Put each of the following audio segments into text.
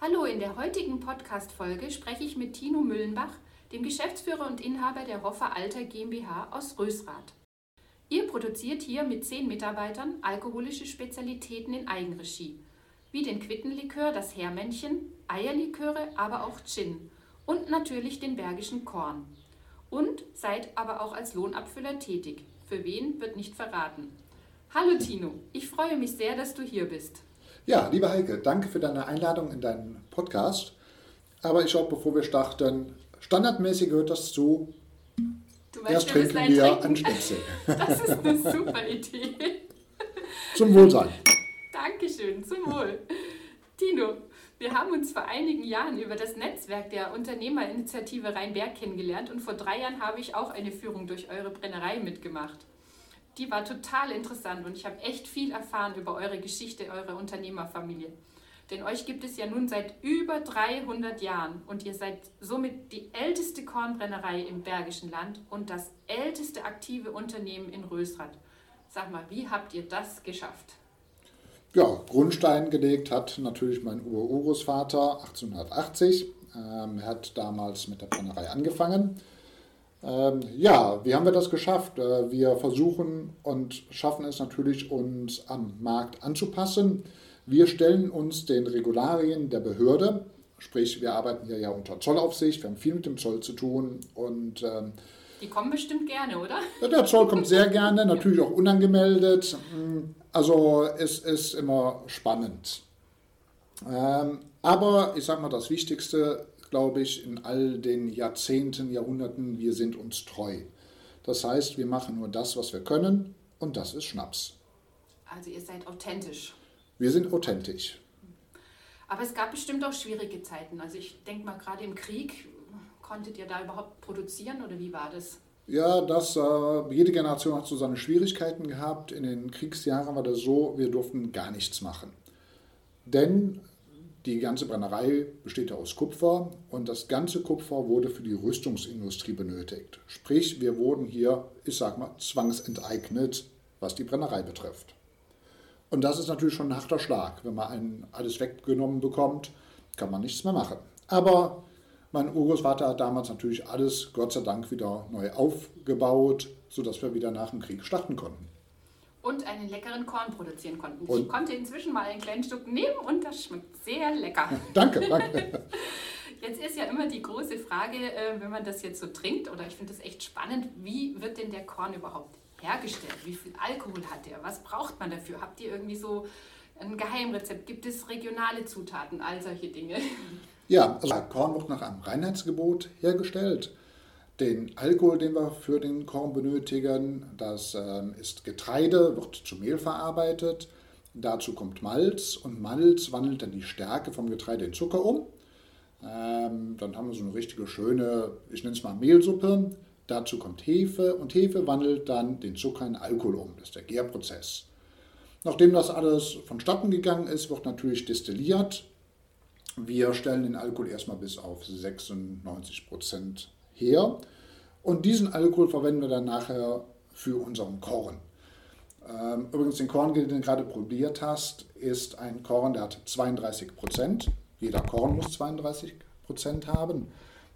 Hallo, in der heutigen Podcast-Folge spreche ich mit Tino Müllenbach, dem Geschäftsführer und Inhaber der Hoffer Alter GmbH aus Rösrath. Ihr produziert hier mit zehn Mitarbeitern alkoholische Spezialitäten in Eigenregie, wie den Quittenlikör, das Hermännchen, Eierliköre, aber auch Gin und natürlich den Bergischen Korn. Und seid aber auch als Lohnabfüller tätig. Für wen wird nicht verraten. Hallo Tino, ich freue mich sehr, dass du hier bist. Ja, liebe Heike, danke für deine Einladung in deinen Podcast. Aber ich glaube, bevor wir starten, standardmäßig gehört das zu. Du weißt, Erst trinken wir trinken. einen Schnitzel. Das ist eine super Idee. Zum Wohlsein. Dankeschön, zum Wohl. Tino, wir haben uns vor einigen Jahren über das Netzwerk der Unternehmerinitiative Rheinberg kennengelernt und vor drei Jahren habe ich auch eine Führung durch eure Brennerei mitgemacht. Die war total interessant und ich habe echt viel erfahren über eure Geschichte, eure Unternehmerfamilie. Denn euch gibt es ja nun seit über 300 Jahren und ihr seid somit die älteste Kornbrennerei im Bergischen Land und das älteste aktive Unternehmen in Rösrath. Sag mal, wie habt ihr das geschafft? Ja, Grundstein gelegt hat natürlich mein Urgroßvater 1880. Ähm, er hat damals mit der Brennerei angefangen. Ähm, ja, wie haben wir das geschafft? Äh, wir versuchen und schaffen es natürlich, uns am Markt anzupassen. Wir stellen uns den Regularien der Behörde, sprich wir arbeiten hier ja unter Zollaufsicht, wir haben viel mit dem Zoll zu tun und ähm, Die kommen bestimmt gerne, oder? ja, Der Zoll kommt sehr gerne, natürlich auch unangemeldet. Also es ist immer spannend. Ähm, aber ich sage mal, das Wichtigste, glaube ich, in all den Jahrzehnten, Jahrhunderten, wir sind uns treu. Das heißt, wir machen nur das, was wir können und das ist Schnaps. Also ihr seid authentisch. Wir sind authentisch. Aber es gab bestimmt auch schwierige Zeiten. Also ich denke mal, gerade im Krieg, konntet ihr da überhaupt produzieren oder wie war das? Ja, das, äh, jede Generation hat so seine Schwierigkeiten gehabt. In den Kriegsjahren war das so, wir durften gar nichts machen. Denn die ganze Brennerei besteht ja aus Kupfer und das ganze Kupfer wurde für die Rüstungsindustrie benötigt. Sprich, wir wurden hier, ich sag mal, zwangsenteignet, was die Brennerei betrifft. Und das ist natürlich schon ein harter Schlag. Wenn man einen alles weggenommen bekommt, kann man nichts mehr machen. Aber mein Urgroßvater hat damals natürlich alles, Gott sei Dank, wieder neu aufgebaut, sodass wir wieder nach dem Krieg starten konnten. Und einen leckeren Korn produzieren konnten. Und- ich konnte inzwischen mal einen kleinen Stück nehmen und das schmeckt sehr lecker. Danke, danke. Jetzt ist ja immer die große Frage, äh, wenn man das jetzt so trinkt, oder ich finde das echt spannend, wie wird denn der Korn überhaupt hergestellt? Wie viel Alkohol hat der? Was braucht man dafür? Habt ihr irgendwie so ein Geheimrezept? Gibt es regionale Zutaten? All solche Dinge. Ja, also Korn wird nach einem Reinheitsgebot hergestellt. Den Alkohol, den wir für den Korn benötigen, das ähm, ist Getreide, wird zu Mehl verarbeitet. Dazu kommt Malz und Malz wandelt dann die Stärke vom Getreide in Zucker um. Ähm, dann haben wir so eine richtige schöne, ich nenne es mal Mehlsuppe. Dazu kommt Hefe und Hefe wandelt dann den Zucker in Alkohol um. Das ist der Gärprozess. Nachdem das alles vonstatten gegangen ist, wird natürlich destilliert. Wir stellen den Alkohol erstmal bis auf 96 Prozent her. Und diesen Alkohol verwenden wir dann nachher für unseren Korn. Ähm, Übrigens, den Korn, den du gerade probiert hast, ist ein Korn, der hat 32 Prozent. Jeder Korn muss 32 Prozent haben.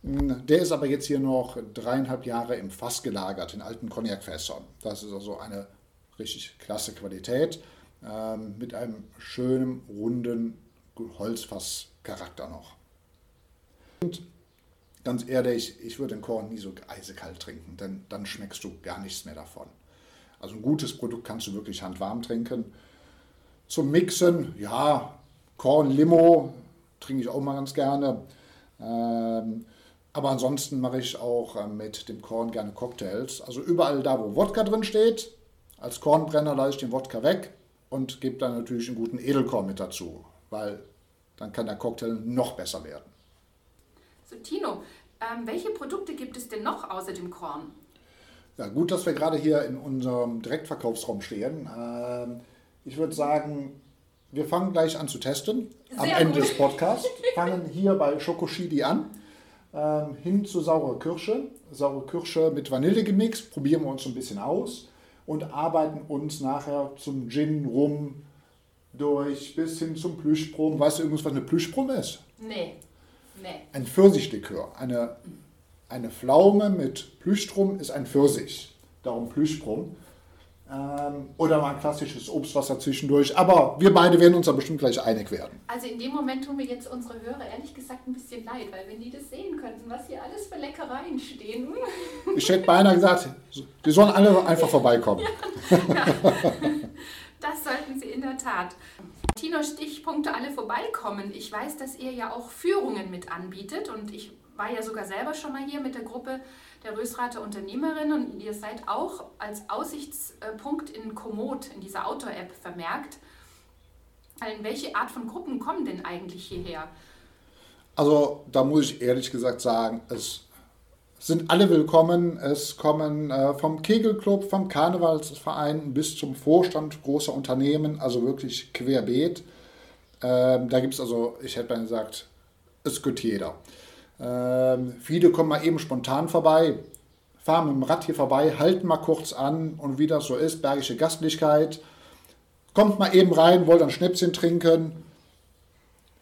Mm, Der ist aber jetzt hier noch dreieinhalb Jahre im Fass gelagert, in alten Cognac-Fässern. Das ist also eine richtig klasse Qualität ähm, mit einem schönen, runden Holzfasscharakter noch. Und ganz ehrlich, ich würde den Korn nie so eisekalt trinken, denn dann schmeckst du gar nichts mehr davon. Also ein gutes Produkt kannst du wirklich handwarm trinken. Zum Mixen, ja, Korn, Limo trinke ich auch mal ganz gerne. Ähm, aber ansonsten mache ich auch äh, mit dem Korn gerne Cocktails. Also überall da, wo Wodka drin steht, als Kornbrenner lasse ich den Wodka weg und gebe dann natürlich einen guten Edelkorn mit dazu, weil dann kann der Cocktail noch besser werden. So, Tino, ähm, welche Produkte gibt es denn noch außer dem Korn? Ja, gut, dass wir gerade hier in unserem Direktverkaufsraum stehen. Ähm, Ich würde sagen, wir fangen gleich an zu testen. Am Sehr Ende gut. des Podcasts. Fangen hier bei Schokoschidi an. Ähm, hin zu saure Kirsche. Saure Kirsche mit Vanille gemixt. Probieren wir uns ein bisschen aus. Und arbeiten uns nachher zum Gin, Rum durch bis hin zum Plüschbrumm. Weißt du übrigens, was eine Plüschbrumm ist? Nee. Nee. Ein Pfirsichlikör. Eine, eine Pflaume mit Plüschstrom ist ein Pfirsich. Darum Plüschbrumm. Ähm, oder mal ein klassisches Obstwasser zwischendurch. Aber wir beide werden uns da bestimmt gleich einig werden. Also in dem Moment tun mir jetzt unsere Hörer ehrlich gesagt ein bisschen leid, weil wenn die das sehen könnten, was hier alles für Leckereien stehen. Ich hätte beinahe gesagt, die sollen alle einfach vorbeikommen. Ja, ja. Das sollten sie in der Tat. Tino Stichpunkte alle vorbeikommen. Ich weiß, dass ihr ja auch Führungen mit anbietet und ich war ja sogar selber schon mal hier mit der Gruppe der Rösrater Unternehmerinnen und ihr seid auch als Aussichtspunkt in Komoot, in dieser Outdoor-App vermerkt. In welche Art von Gruppen kommen denn eigentlich hierher? Also da muss ich ehrlich gesagt sagen, es sind alle willkommen. Es kommen äh, vom Kegelclub, vom Karnevalsverein bis zum Vorstand großer Unternehmen, also wirklich querbeet. Ähm, da gibt es also, ich hätte mal gesagt, es geht jeder. Ähm, viele kommen mal eben spontan vorbei, fahren mit dem Rad hier vorbei, halten mal kurz an und wie das so ist, bergische Gastlichkeit. Kommt mal eben rein, wollt ein Schnäpschen trinken.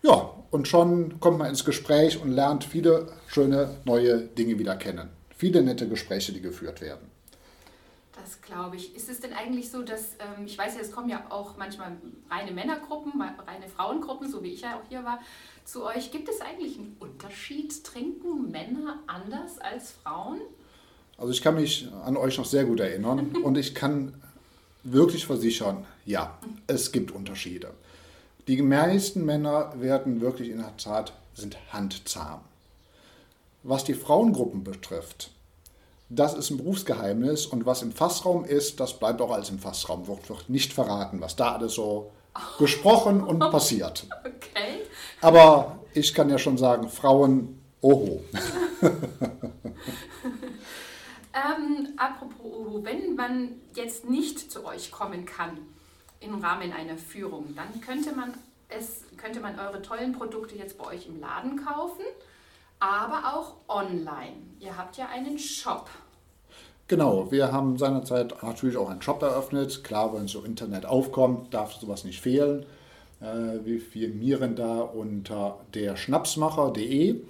Ja, und schon kommt man ins Gespräch und lernt viele schöne neue Dinge wieder kennen. Viele nette Gespräche, die geführt werden. Das glaube ich. Ist es denn eigentlich so, dass, ähm, ich weiß ja, es kommen ja auch manchmal reine Männergruppen, reine Frauengruppen, so wie ich ja auch hier war, zu euch. Gibt es eigentlich einen Unterschied? Trinken Männer anders als Frauen? Also ich kann mich an euch noch sehr gut erinnern und ich kann wirklich versichern, ja, es gibt Unterschiede. Die meisten Männer werden wirklich in der Tat sind handzahm. Was die Frauengruppen betrifft, das ist ein Berufsgeheimnis und was im Fassraum ist, das bleibt auch als im Fassraum, wird, wird nicht verraten, was da alles so gesprochen und passiert. Okay. Aber ich kann ja schon sagen, Frauen, oho. ähm, apropos oho, wenn man jetzt nicht zu euch kommen kann im Rahmen einer Führung, dann könnte man es könnte man eure tollen Produkte jetzt bei euch im Laden kaufen, aber auch online. Ihr habt ja einen Shop. Genau, wir haben seinerzeit natürlich auch einen Shop eröffnet. Klar, wenn so Internet aufkommt, darf sowas nicht fehlen. Äh, wir firmieren da unter der Schnapsmacher.de.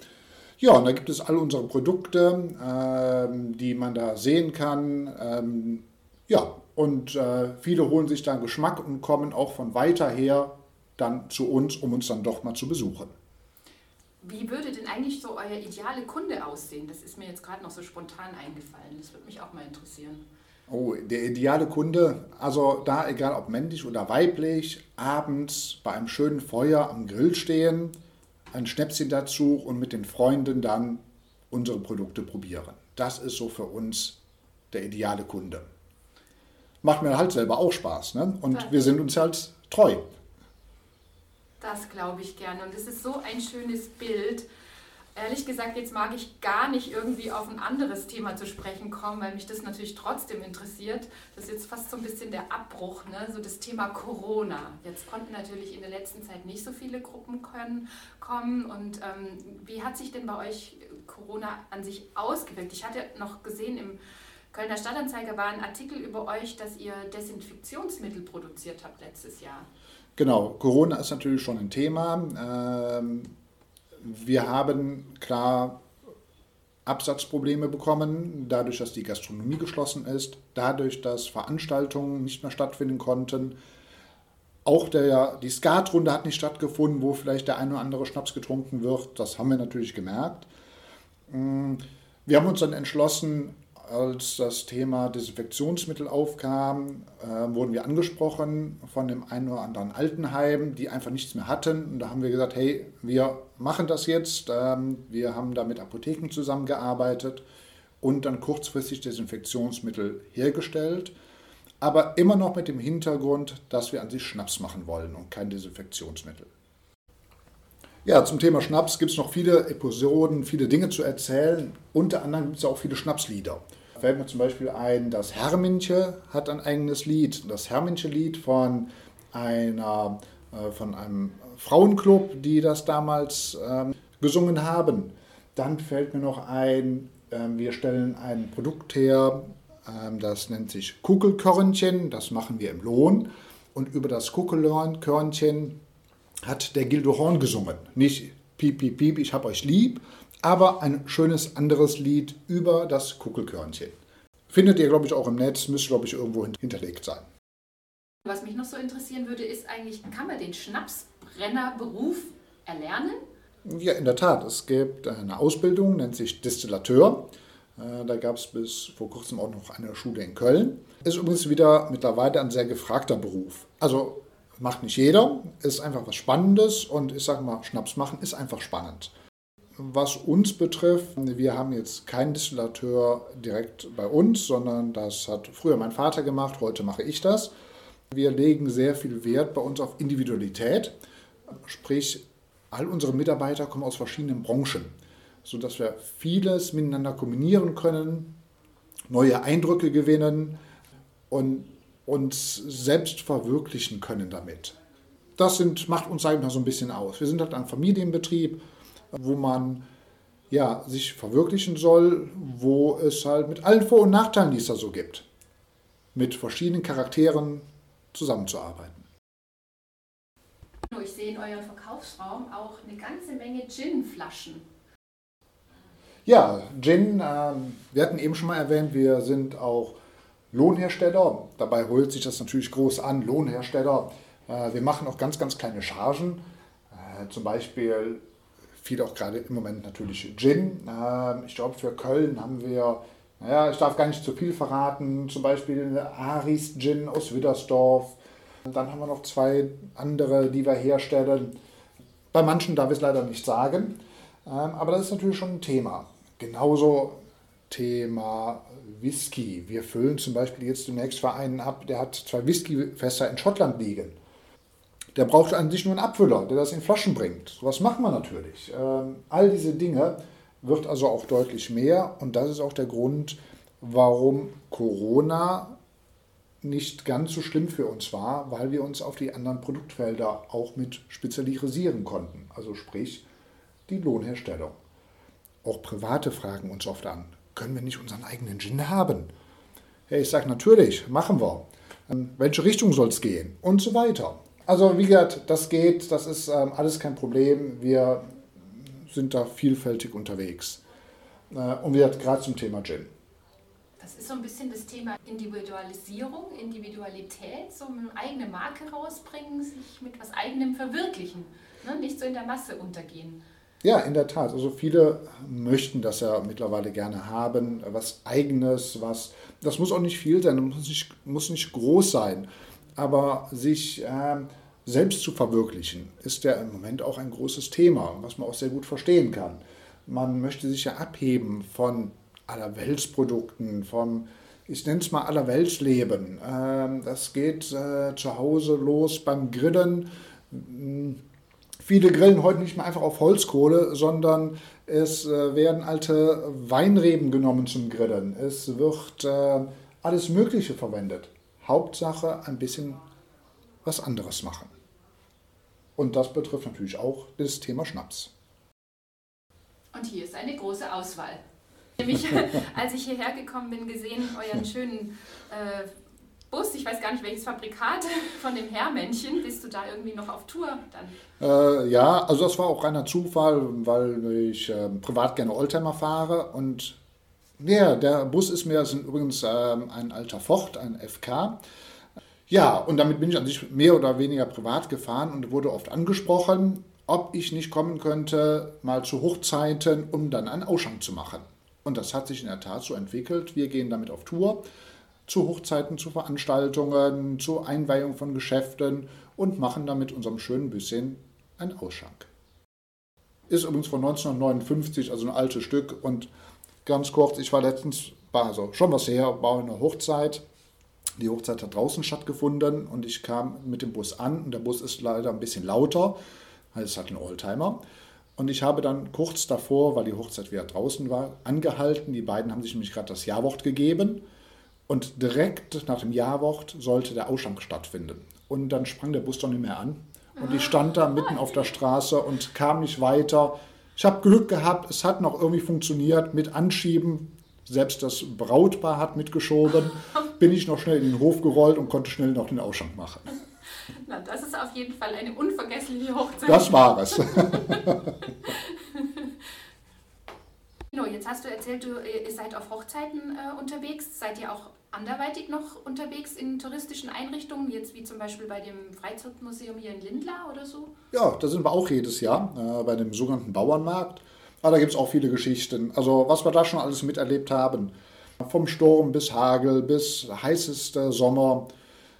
Ja, und da gibt es all unsere Produkte, ähm, die man da sehen kann. Ähm, ja, und äh, viele holen sich dann Geschmack und kommen auch von weiter her dann zu uns, um uns dann doch mal zu besuchen. Wie würde denn eigentlich so euer ideale Kunde aussehen? Das ist mir jetzt gerade noch so spontan eingefallen. Das würde mich auch mal interessieren. Oh, der ideale Kunde, also da egal ob männlich oder weiblich, abends bei einem schönen Feuer am Grill stehen, ein Schnäpschen dazu und mit den Freunden dann unsere Produkte probieren. Das ist so für uns der ideale Kunde. Macht mir halt selber auch Spaß. Ne? Und ja. wir sind uns halt treu. Das glaube ich gerne. Und es ist so ein schönes Bild. Ehrlich gesagt, jetzt mag ich gar nicht irgendwie auf ein anderes Thema zu sprechen kommen, weil mich das natürlich trotzdem interessiert. Das ist jetzt fast so ein bisschen der Abbruch, ne? so das Thema Corona. Jetzt konnten natürlich in der letzten Zeit nicht so viele Gruppen können, kommen. Und ähm, wie hat sich denn bei euch Corona an sich ausgewirkt? Ich hatte noch gesehen, im Kölner Stadtanzeiger war ein Artikel über euch, dass ihr Desinfektionsmittel produziert habt letztes Jahr. Genau, Corona ist natürlich schon ein Thema. Ähm, wir haben klar Absatzprobleme bekommen, dadurch, dass die Gastronomie geschlossen ist, dadurch, dass Veranstaltungen nicht mehr stattfinden konnten. Auch der, die Skatrunde hat nicht stattgefunden, wo vielleicht der eine oder andere Schnaps getrunken wird. Das haben wir natürlich gemerkt. Mm, wir haben uns dann entschlossen, als das Thema Desinfektionsmittel aufkam, äh, wurden wir angesprochen von dem einen oder anderen Altenheim, die einfach nichts mehr hatten. Und da haben wir gesagt, hey, wir machen das jetzt. Ähm, wir haben da mit Apotheken zusammengearbeitet und dann kurzfristig Desinfektionsmittel hergestellt. Aber immer noch mit dem Hintergrund, dass wir an sich Schnaps machen wollen und kein Desinfektionsmittel. Ja, zum Thema Schnaps gibt es noch viele Episoden, viele Dinge zu erzählen. Unter anderem gibt es auch viele Schnapslieder fällt mir zum Beispiel ein, das Herminche hat ein eigenes Lied. Das Herminche-Lied von einer äh, von einem Frauenclub, die das damals ähm, gesungen haben. Dann fällt mir noch ein, äh, wir stellen ein Produkt her, äh, das nennt sich Kugelkörnchen, das machen wir im Lohn. Und über das Kuckelkörnchen hat der Gildo Horn gesungen. Nicht piep, piep, piep, ich hab euch lieb, aber ein schönes anderes Lied über das Kuckelkörnchen. Findet ihr, glaube ich, auch im Netz, müsste, glaube ich, irgendwo hinterlegt sein. Was mich noch so interessieren würde, ist eigentlich, kann man den Schnapsbrennerberuf erlernen? Ja, in der Tat. Es gibt eine Ausbildung, nennt sich Distillateur. Äh, da gab es bis vor kurzem auch noch eine Schule in Köln. Ist übrigens wieder mittlerweile ein sehr gefragter Beruf. Also macht nicht jeder, ist einfach was Spannendes und ich sage mal, Schnaps machen ist einfach spannend. Was uns betrifft, wir haben jetzt keinen Distillateur direkt bei uns, sondern das hat früher mein Vater gemacht, heute mache ich das. Wir legen sehr viel Wert bei uns auf Individualität, sprich all unsere Mitarbeiter kommen aus verschiedenen Branchen, sodass wir vieles miteinander kombinieren können, neue Eindrücke gewinnen und uns selbst verwirklichen können damit. Das sind, macht uns einfach so ein bisschen aus. Wir sind halt ein Familienbetrieb, wo man ja, sich verwirklichen soll, wo es halt mit allen Vor- und Nachteilen, die es da so gibt, mit verschiedenen Charakteren zusammenzuarbeiten. Ich sehe in eurem Verkaufsraum auch eine ganze Menge Gin-Flaschen. Ja, Gin, äh, wir hatten eben schon mal erwähnt, wir sind auch Lohnhersteller. Dabei holt sich das natürlich groß an, Lohnhersteller. Äh, wir machen auch ganz, ganz kleine Chargen. Äh, zum Beispiel viel auch gerade im Moment natürlich Gin. Äh, ich glaube, für Köln haben wir, naja, ich darf gar nicht zu viel verraten, zum Beispiel Aris Gin aus Widdersdorf. Dann haben wir noch zwei andere, die wir herstellen. Bei manchen darf ich es leider nicht sagen, ähm, aber das ist natürlich schon ein Thema. Genauso Thema Whisky. Wir füllen zum Beispiel jetzt demnächst für einen ab, der hat zwei Whiskyfässer in Schottland liegen. Der braucht an sich nur einen Abfüller, der das in Flaschen bringt. So was machen wir natürlich. Ähm, all diese Dinge wird also auch deutlich mehr und das ist auch der Grund, warum Corona nicht ganz so schlimm für uns war, weil wir uns auf die anderen Produktfelder auch mit spezialisieren konnten. Also sprich die Lohnherstellung. Auch Private fragen uns oft an, können wir nicht unseren eigenen Gin haben? Ja, ich sage natürlich, machen wir. In ähm, welche Richtung soll es gehen? Und so weiter. Also wie gesagt, das geht, das ist ähm, alles kein Problem. Wir sind da vielfältig unterwegs. Äh, und wir gerade zum Thema Gin. Das ist so ein bisschen das Thema Individualisierung, Individualität, so eine eigene Marke rausbringen, sich mit was eigenem verwirklichen, ne? nicht so in der Masse untergehen. Ja, in der Tat. Also viele möchten das ja mittlerweile gerne haben, was eigenes, was das muss auch nicht viel sein, muss nicht, muss nicht groß sein, aber sich äh, selbst zu verwirklichen, ist ja im Moment auch ein großes Thema, was man auch sehr gut verstehen kann. Man möchte sich ja abheben von Allerweltsprodukten, vom, ich nenne es mal Allerweltsleben. Ähm, das geht äh, zu Hause los beim Grillen Viele grillen heute nicht mehr einfach auf Holzkohle, sondern es äh, werden alte Weinreben genommen zum Grillen. Es wird äh, alles Mögliche verwendet. Hauptsache ein bisschen was anderes machen. Und das betrifft natürlich auch das Thema Schnaps. Und hier ist eine große Auswahl. Nämlich, als ich hierher gekommen bin, gesehen euren schönen äh, Bus, ich weiß gar nicht welches Fabrikat von dem Herrmännchen, bist du da irgendwie noch auf Tour dann? Äh, ja, also das war auch reiner Zufall, weil ich äh, privat gerne Oldtimer fahre und ja, der Bus ist mir, ist übrigens äh, ein alter Ford, ein FK. Ja, und damit bin ich an sich mehr oder weniger privat gefahren und wurde oft angesprochen, ob ich nicht kommen könnte, mal zu Hochzeiten, um dann einen Ausschank zu machen. Und das hat sich in der Tat so entwickelt. Wir gehen damit auf Tour zu Hochzeiten, zu Veranstaltungen, zur Einweihung von Geschäften und machen damit unserem schönen Büsschen einen Ausschank. Ist übrigens von 1959, also ein altes Stück. Und ganz kurz, ich war letztens, also schon was her, war eine Hochzeit. Die Hochzeit hat draußen stattgefunden und ich kam mit dem Bus an und der Bus ist leider ein bisschen lauter, weil es hat einen Oldtimer. Und ich habe dann kurz davor, weil die Hochzeit wieder draußen war, angehalten. Die beiden haben sich nämlich gerade das Jawort gegeben. Und direkt nach dem Jawort sollte der Ausschank stattfinden. Und dann sprang der Bus doch nicht mehr an. Und ich stand da mitten auf der Straße und kam nicht weiter. Ich habe Glück gehabt, es hat noch irgendwie funktioniert mit Anschieben. Selbst das Brautpaar hat mitgeschoben. Bin ich noch schnell in den Hof gerollt und konnte schnell noch den Ausschank machen. Na, das ist auf jeden Fall eine unvergessliche Hochzeit. Das war es. jetzt hast du erzählt, du, ihr seid auf Hochzeiten äh, unterwegs. Seid ihr auch anderweitig noch unterwegs in touristischen Einrichtungen, jetzt wie zum Beispiel bei dem Freizeitmuseum hier in Lindlar oder so? Ja, da sind wir auch jedes Jahr äh, bei dem sogenannten Bauernmarkt. Aber da gibt es auch viele Geschichten. Also was wir da schon alles miterlebt haben. Vom Sturm bis Hagel bis heißester Sommer.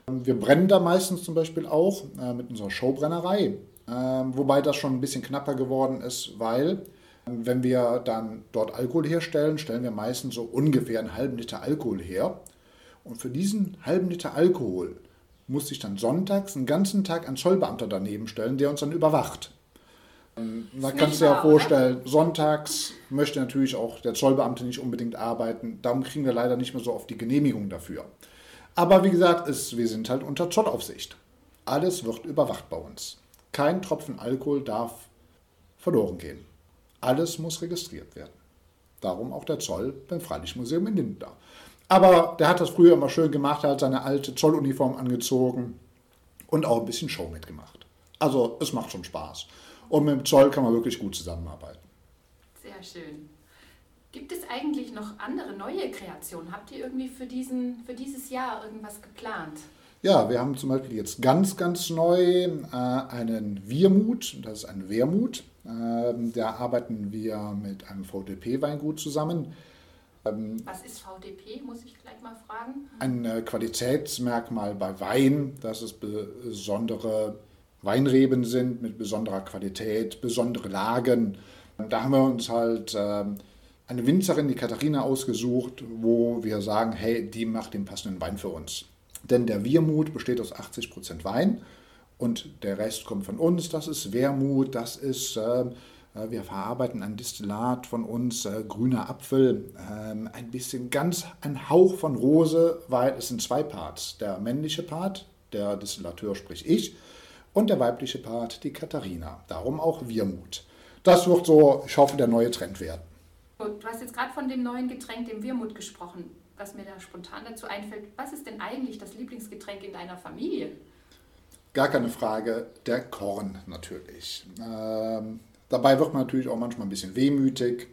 Wir brennen da meistens zum Beispiel auch äh, mit unserer Showbrennerei. Äh, wobei das schon ein bisschen knapper geworden ist, weil wenn wir dann dort Alkohol herstellen, stellen wir meistens so ungefähr einen halben Liter Alkohol her. Und für diesen halben Liter Alkohol muss sich dann sonntags einen ganzen Tag ein Zollbeamter daneben stellen, der uns dann überwacht. Da kannst du dir ja vorstellen, oder? sonntags möchte natürlich auch der Zollbeamte nicht unbedingt arbeiten. Darum kriegen wir leider nicht mehr so oft die Genehmigung dafür. Aber wie gesagt, es, wir sind halt unter Zollaufsicht. Alles wird überwacht bei uns. Kein Tropfen Alkohol darf verloren gehen. Alles muss registriert werden. Darum auch der Zoll beim Freilichtmuseum in Lindau. Aber der hat das früher immer schön gemacht, er hat seine alte Zolluniform angezogen und auch ein bisschen Show mitgemacht. Also es macht schon Spaß. Und mit dem Zoll kann man wirklich gut zusammenarbeiten. Sehr schön. Gibt es eigentlich noch andere neue Kreationen? Habt ihr irgendwie für, diesen, für dieses Jahr irgendwas geplant? Ja, wir haben zum Beispiel jetzt ganz, ganz neu äh, einen Wirmut, das ist ein Wermut. Ähm, da arbeiten wir mit einem VDP-Weingut zusammen. Ähm, Was ist VDP, muss ich gleich mal fragen? Ein äh, Qualitätsmerkmal bei Wein, dass es besondere Weinreben sind mit besonderer Qualität, besondere Lagen. Da haben wir uns halt ähm, eine Winzerin, die Katharina, ausgesucht, wo wir sagen, hey, die macht den passenden Wein für uns. Denn der Wirmut besteht aus 80% Wein und der Rest kommt von uns. Das ist Wermut, das ist, äh, äh, wir verarbeiten ein Distillat von uns, äh, grüner Apfel, äh, ein bisschen ganz, ein Hauch von Rose, weil es sind zwei Parts. Der männliche Part, der Distillateur, sprich ich, und der weibliche Part, die Katharina. Darum auch Wirmut. Das wird so, ich hoffe, der neue Trend werden. Du hast jetzt gerade von dem neuen Getränk, dem Wirmut, gesprochen. Was mir da spontan dazu einfällt, was ist denn eigentlich das Lieblingsgetränk in deiner Familie? Gar keine Frage, der Korn natürlich. Ähm, dabei wird man natürlich auch manchmal ein bisschen wehmütig.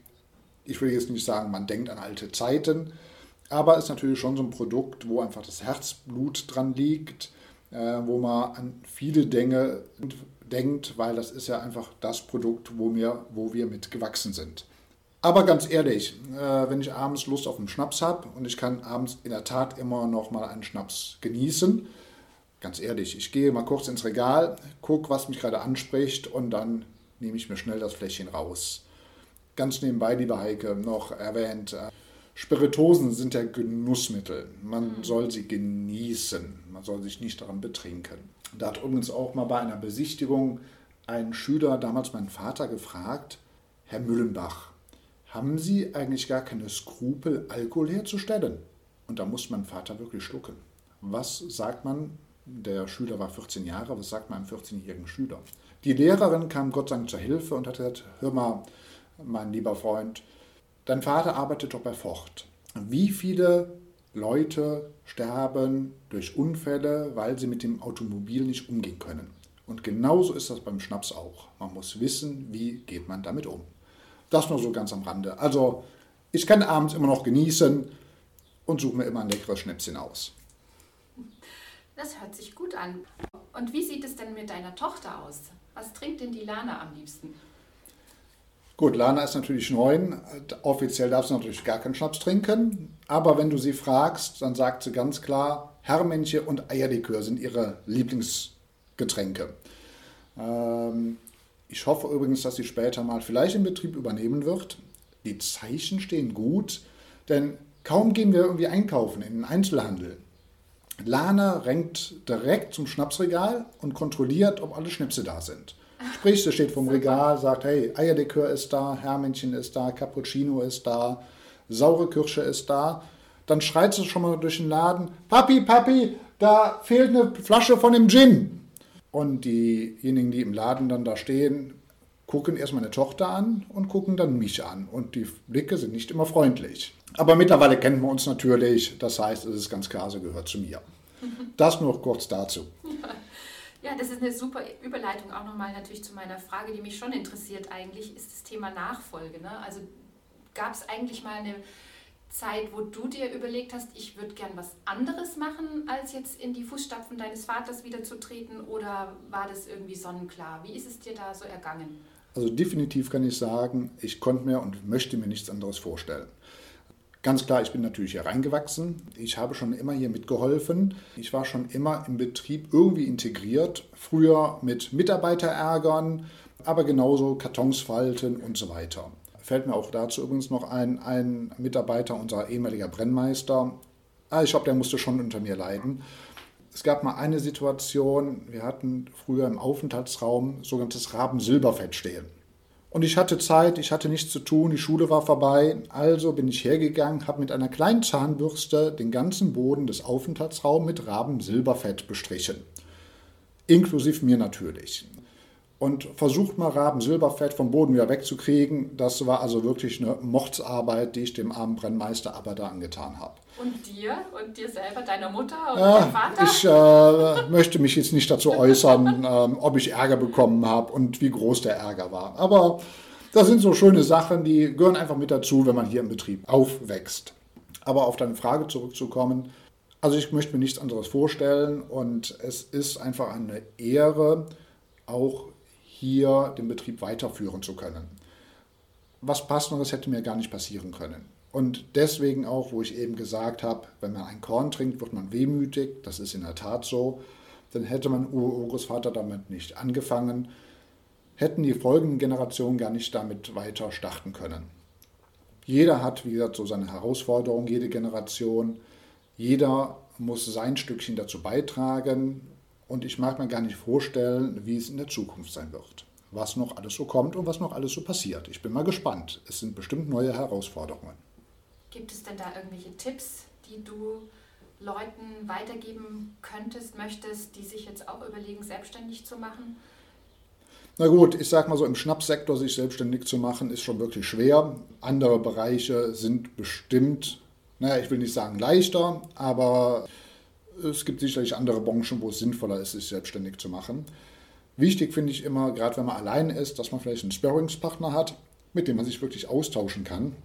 Ich will jetzt nicht sagen, man denkt an alte Zeiten, aber es ist natürlich schon so ein Produkt, wo einfach das Herzblut dran liegt, äh, wo man an viele Dinge denkt, weil das ist ja einfach das Produkt, wo wir, wo wir mit gewachsen sind. Aber ganz ehrlich, äh, wenn ich abends Lust auf einen Schnaps habe und ich kann abends in der Tat immer noch mal einen Schnaps genießen, Ganz ehrlich, ich gehe mal kurz ins Regal, gucke, was mich gerade anspricht und dann nehme ich mir schnell das Fläschchen raus. Ganz nebenbei, liebe Heike, noch erwähnt, äh, Spiritosen sind ja Genussmittel. Man mhm. soll sie genießen, man soll sich nicht daran betrinken. Da hat übrigens auch mal bei einer Besichtigung ein Schüler, damals mein Vater, gefragt, Herr Müllenbach, haben Sie eigentlich gar keine Skrupel, Alkohol herzustellen? Und da muss mein Vater wirklich schlucken. Was sagt man der Schüler war 14 Jahre, was sagt man einem 14-jährigen Schüler? Die Lehrerin kam Gott sei Dank zur Hilfe und hat gesagt, hör mal, mein lieber Freund, dein Vater arbeitet doch bei Ford. Wie viele Leute sterben durch Unfälle, weil sie mit dem Automobil nicht umgehen können? Und genauso ist das beim Schnaps auch. Man muss wissen, wie geht man damit um. Das nur so ganz am Rande. Also ich kann abends immer noch genießen und suche mir immer ein leckeres Schnäpschen aus. Das hört sich gut an. Und wie sieht es denn mit deiner Tochter aus? Was trinkt denn die Lana am liebsten? Gut, Lana ist natürlich neun. Offiziell darf sie natürlich gar keinen Schnaps trinken. Aber wenn du sie fragst, dann sagt sie ganz klar, Herrmännchen und Eierlikör sind ihre Lieblingsgetränke. Ähm, ich hoffe übrigens, dass sie später mal vielleicht den Betrieb übernehmen wird. Die Zeichen stehen gut, denn kaum gehen wir irgendwie einkaufen in den Einzelhandel. Lana rennt direkt zum Schnapsregal und kontrolliert, ob alle Schnäpse da sind. Sprich, sie steht vom Regal, sagt, hey, Eierlikör ist da, Herrmännchen ist da, Cappuccino ist da, saure Kirsche ist da. Dann schreit sie schon mal durch den Laden, Papi, Papi, da fehlt eine Flasche von dem Gin. Und diejenigen, die im Laden dann da stehen, gucken erst meine Tochter an und gucken dann mich an. Und die Blicke sind nicht immer freundlich. Aber mittlerweile kennen wir uns natürlich. Das heißt, es ist ganz klar, sie gehört zu mir. Das nur kurz dazu. Ja, das ist eine super Überleitung auch nochmal natürlich zu meiner Frage, die mich schon interessiert eigentlich, ist das Thema Nachfolge. Ne? Also gab es eigentlich mal eine Zeit, wo du dir überlegt hast, ich würde gern was anderes machen, als jetzt in die Fußstapfen deines Vaters wieder zu treten? Oder war das irgendwie sonnenklar? Wie ist es dir da so ergangen? Also definitiv kann ich sagen, ich konnte mir und möchte mir nichts anderes vorstellen. Ganz klar, ich bin natürlich hier reingewachsen. Ich habe schon immer hier mitgeholfen. Ich war schon immer im Betrieb irgendwie integriert. Früher mit Mitarbeiterärgern, aber genauso Kartons falten und so weiter. Fällt mir auch dazu übrigens noch ein, ein Mitarbeiter, unser ehemaliger Brennmeister. Ah, ich glaube, der musste schon unter mir leiden. Es gab mal eine Situation, wir hatten früher im Aufenthaltsraum sogenanntes Rabensilberfett stehen. Und ich hatte Zeit, ich hatte nichts zu tun, die Schule war vorbei. Also bin ich hergegangen, habe mit einer kleinen Zahnbürste den ganzen Boden des Aufenthaltsraums mit Rabensilberfett bestrichen. Inklusive mir natürlich und versucht mal Raben-Silberfett vom Boden wieder wegzukriegen. Das war also wirklich eine Mordsarbeit, die ich dem armen Brennmeister aber da angetan habe. Und dir und dir selber, deiner Mutter und ja, deinem Vater? Ich äh, möchte mich jetzt nicht dazu äußern, ähm, ob ich Ärger bekommen habe und wie groß der Ärger war. Aber das sind so schöne Sachen, die gehören einfach mit dazu, wenn man hier im Betrieb aufwächst. Aber auf deine Frage zurückzukommen, also ich möchte mir nichts anderes vorstellen und es ist einfach eine Ehre, auch hier den Betrieb weiterführen zu können. Was Passenderes hätte mir gar nicht passieren können. Und deswegen auch, wo ich eben gesagt habe, wenn man ein Korn trinkt, wird man wehmütig. Das ist in der Tat so. Dann hätte mein Urgroßvater damit nicht angefangen, hätten die folgenden Generationen gar nicht damit weiter starten können. Jeder hat, wie gesagt, so seine Herausforderung, jede Generation. Jeder muss sein Stückchen dazu beitragen, und ich mag mir gar nicht vorstellen, wie es in der Zukunft sein wird. Was noch alles so kommt und was noch alles so passiert. Ich bin mal gespannt. Es sind bestimmt neue Herausforderungen. Gibt es denn da irgendwelche Tipps, die du Leuten weitergeben könntest, möchtest, die sich jetzt auch überlegen, selbstständig zu machen? Na gut, ich sag mal so, im Schnapssektor sich selbstständig zu machen, ist schon wirklich schwer. Andere Bereiche sind bestimmt, naja, ich will nicht sagen leichter, aber es gibt sicherlich andere Branchen, wo es sinnvoller ist, sich selbstständig zu machen. Wichtig finde ich immer, gerade wenn man allein ist, dass man vielleicht einen Sparringspartner hat, mit dem man sich wirklich austauschen kann.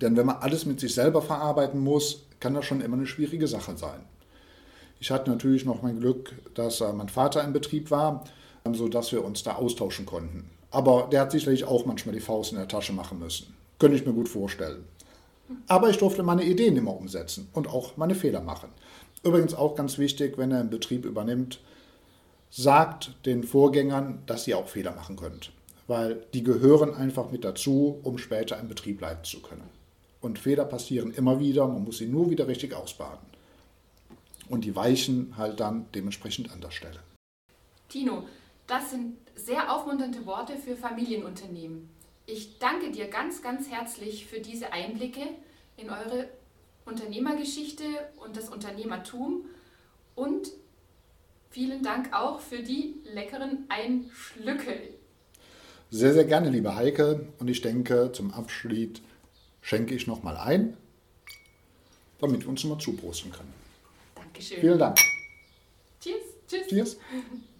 Denn wenn man alles mit sich selber verarbeiten muss, kann das schon immer eine schwierige Sache sein. Ich hatte natürlich noch mein Glück, dass äh, mein Vater im Betrieb war, sodass wir uns da austauschen konnten. Aber der hat sicherlich auch manchmal die Faust in der Tasche machen müssen. Könnte ich mir gut vorstellen. Aber ich durfte meine Ideen immer umsetzen und auch meine Fehler machen. Übrigens auch ganz wichtig, wenn er einen Betrieb übernimmt, sagt den Vorgängern, dass ihr auch Fehler machen könnt. Weil die gehören einfach mit dazu, um später einen Betrieb leiten zu können. Und Fehler passieren immer wieder, man muss sie nur wieder richtig ausbaden. Und die Weichen halt dann dementsprechend an der Stelle. Tino, das sind sehr aufmunternde Worte für Familienunternehmen. Ich danke dir ganz, ganz herzlich für diese Einblicke in eure Unternehmergeschichte und das Unternehmertum und vielen Dank auch für die leckeren Einschlücke. Sehr, sehr gerne, liebe Heike. Und ich denke, zum Abschied schenke ich nochmal ein, damit wir uns nochmal zuprosten können. Dankeschön. Vielen Dank. Tschüss. Tschüss. Tschüss.